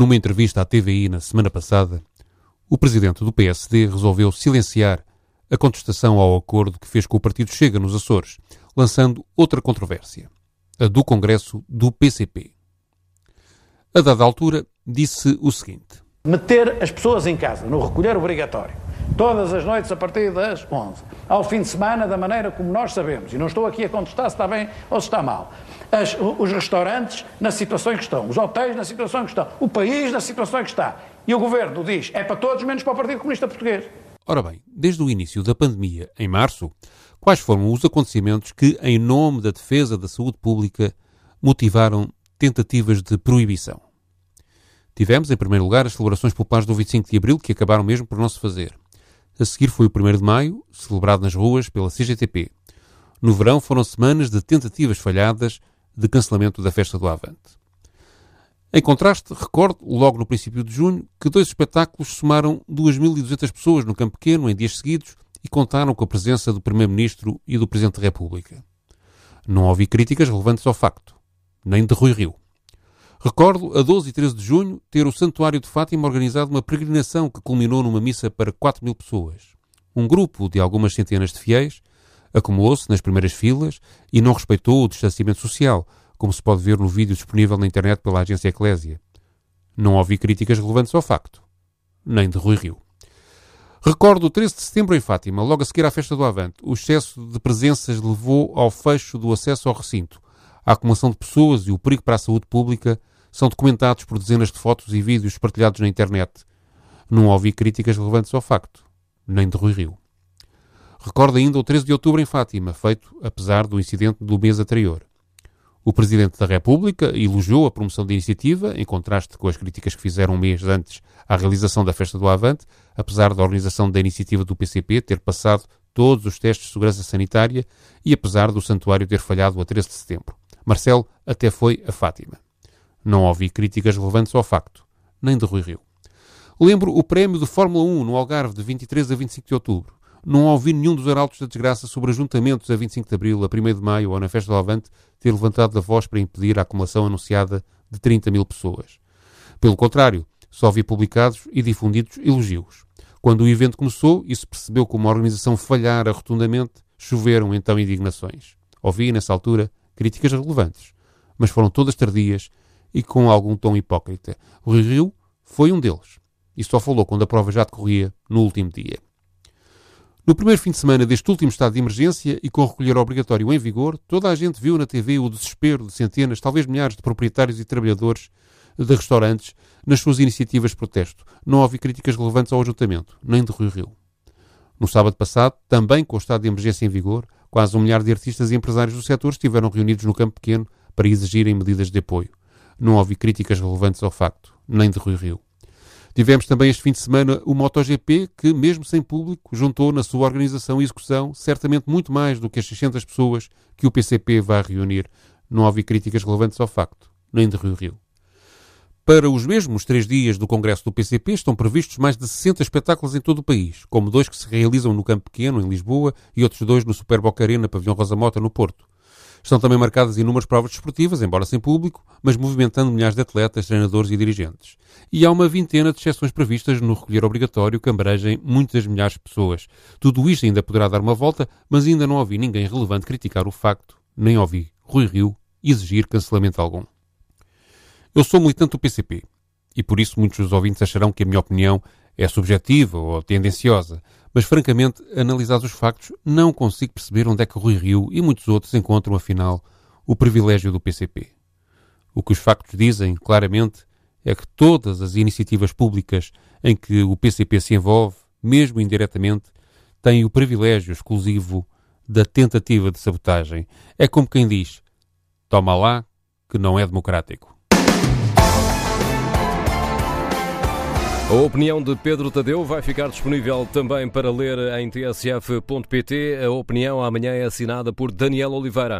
Numa entrevista à TVI na semana passada, o presidente do PSD resolveu silenciar a contestação ao acordo que fez com o partido Chega nos Açores, lançando outra controvérsia, a do Congresso do PCP. A dada altura, disse o seguinte: Meter as pessoas em casa no recolher obrigatório, todas as noites a partir das 11, ao fim de semana, da maneira como nós sabemos, e não estou aqui a contestar se está bem ou se está mal, as, os restaurantes na situação em que estão, os hotéis na situação em que estão, o país na situação em que está. E o governo diz é para todos, menos para o Partido Comunista Português. Ora bem, desde o início da pandemia, em março, quais foram os acontecimentos que, em nome da defesa da saúde pública, motivaram tentativas de proibição? Tivemos, em primeiro lugar, as celebrações populares do 25 de Abril, que acabaram mesmo por não se fazer. A seguir foi o 1 de Maio, celebrado nas ruas pela CGTP. No verão foram semanas de tentativas falhadas de cancelamento da festa do Avante. Em contraste, recordo, logo no princípio de junho, que dois espetáculos somaram 2.200 pessoas no Campo Pequeno em dias seguidos e contaram com a presença do Primeiro-Ministro e do Presidente da República. Não ouvi críticas relevantes ao facto, nem de Rui Rio. Recordo, a 12 e 13 de junho, ter o Santuário de Fátima organizado uma peregrinação que culminou numa missa para 4 mil pessoas. Um grupo de algumas centenas de fiéis acumulou-se nas primeiras filas e não respeitou o distanciamento social, como se pode ver no vídeo disponível na internet pela agência Eclésia. Não ouvi críticas relevantes ao facto, nem de Rui Rio. Recordo o 13 de setembro em Fátima, logo a seguir à festa do Avante. O excesso de presenças levou ao fecho do acesso ao recinto. A acumulação de pessoas e o perigo para a saúde pública são documentados por dezenas de fotos e vídeos partilhados na internet. Não ouvi críticas relevantes ao facto, nem de Rui Rio. Recordo ainda o 13 de outubro em Fátima, feito apesar do incidente do mês anterior. O Presidente da República elogiou a promoção da iniciativa, em contraste com as críticas que fizeram um mês antes à realização da Festa do Avante, apesar da organização da iniciativa do PCP ter passado todos os testes de segurança sanitária e apesar do santuário ter falhado a 13 de setembro. Marcelo até foi a Fátima. Não ouvi críticas relevantes ao facto, nem de Rui Rio. Lembro o prémio de Fórmula 1 no Algarve de 23 a 25 de outubro. Não ouvi nenhum dos arautos da desgraça sobre ajuntamentos a 25 de abril, a 1 de maio ou na Festa do Avante ter levantado a voz para impedir a acumulação anunciada de 30 mil pessoas. Pelo contrário, só vi publicados e difundidos elogios. Quando o evento começou e se percebeu como a organização falhara rotundamente, choveram então indignações. Ouvi, nessa altura, críticas relevantes, mas foram todas tardias e com algum tom hipócrita. O Rio foi um deles e só falou quando a prova já decorria no último dia. No primeiro fim de semana deste último estado de emergência e com o recolher obrigatório em vigor, toda a gente viu na TV o desespero de centenas, talvez milhares de proprietários e trabalhadores de restaurantes nas suas iniciativas de protesto. Não houve críticas relevantes ao ajuntamento, nem de Rui Rio. No sábado passado, também com o estado de emergência em vigor, quase um milhar de artistas e empresários do setor estiveram reunidos no Campo Pequeno para exigirem medidas de apoio. Não houve críticas relevantes ao facto, nem de Rui Rio. Tivemos também este fim de semana o MotoGP, que, mesmo sem público, juntou na sua organização e execução certamente muito mais do que as 600 pessoas que o PCP vai reunir. Não houve críticas relevantes ao facto, nem de Rio Rio. Para os mesmos três dias do Congresso do PCP estão previstos mais de 60 espetáculos em todo o país, como dois que se realizam no Campo Pequeno, em Lisboa, e outros dois no Super Boca Arena, Pavilhão Rosa Mota, no Porto. Estão também marcadas inúmeras provas desportivas, embora sem público, mas movimentando milhares de atletas, treinadores e dirigentes. E há uma vintena de exceções previstas no recolher obrigatório que abrangem muitas milhares de pessoas. Tudo isto ainda poderá dar uma volta, mas ainda não ouvi ninguém relevante criticar o facto, nem ouvi Rui Rio exigir cancelamento algum. Eu sou militante do PCP e por isso muitos dos ouvintes acharão que a minha opinião é subjetiva ou tendenciosa, mas francamente, analisados os factos, não consigo perceber onde é que Rui Rio e muitos outros encontram, afinal, o privilégio do PCP. O que os factos dizem, claramente, é que todas as iniciativas públicas em que o PCP se envolve, mesmo indiretamente, têm o privilégio exclusivo da tentativa de sabotagem. É como quem diz: toma lá que não é democrático. A opinião de Pedro Tadeu vai ficar disponível também para ler em tsf.pt. A opinião amanhã é assinada por Daniel Oliveira.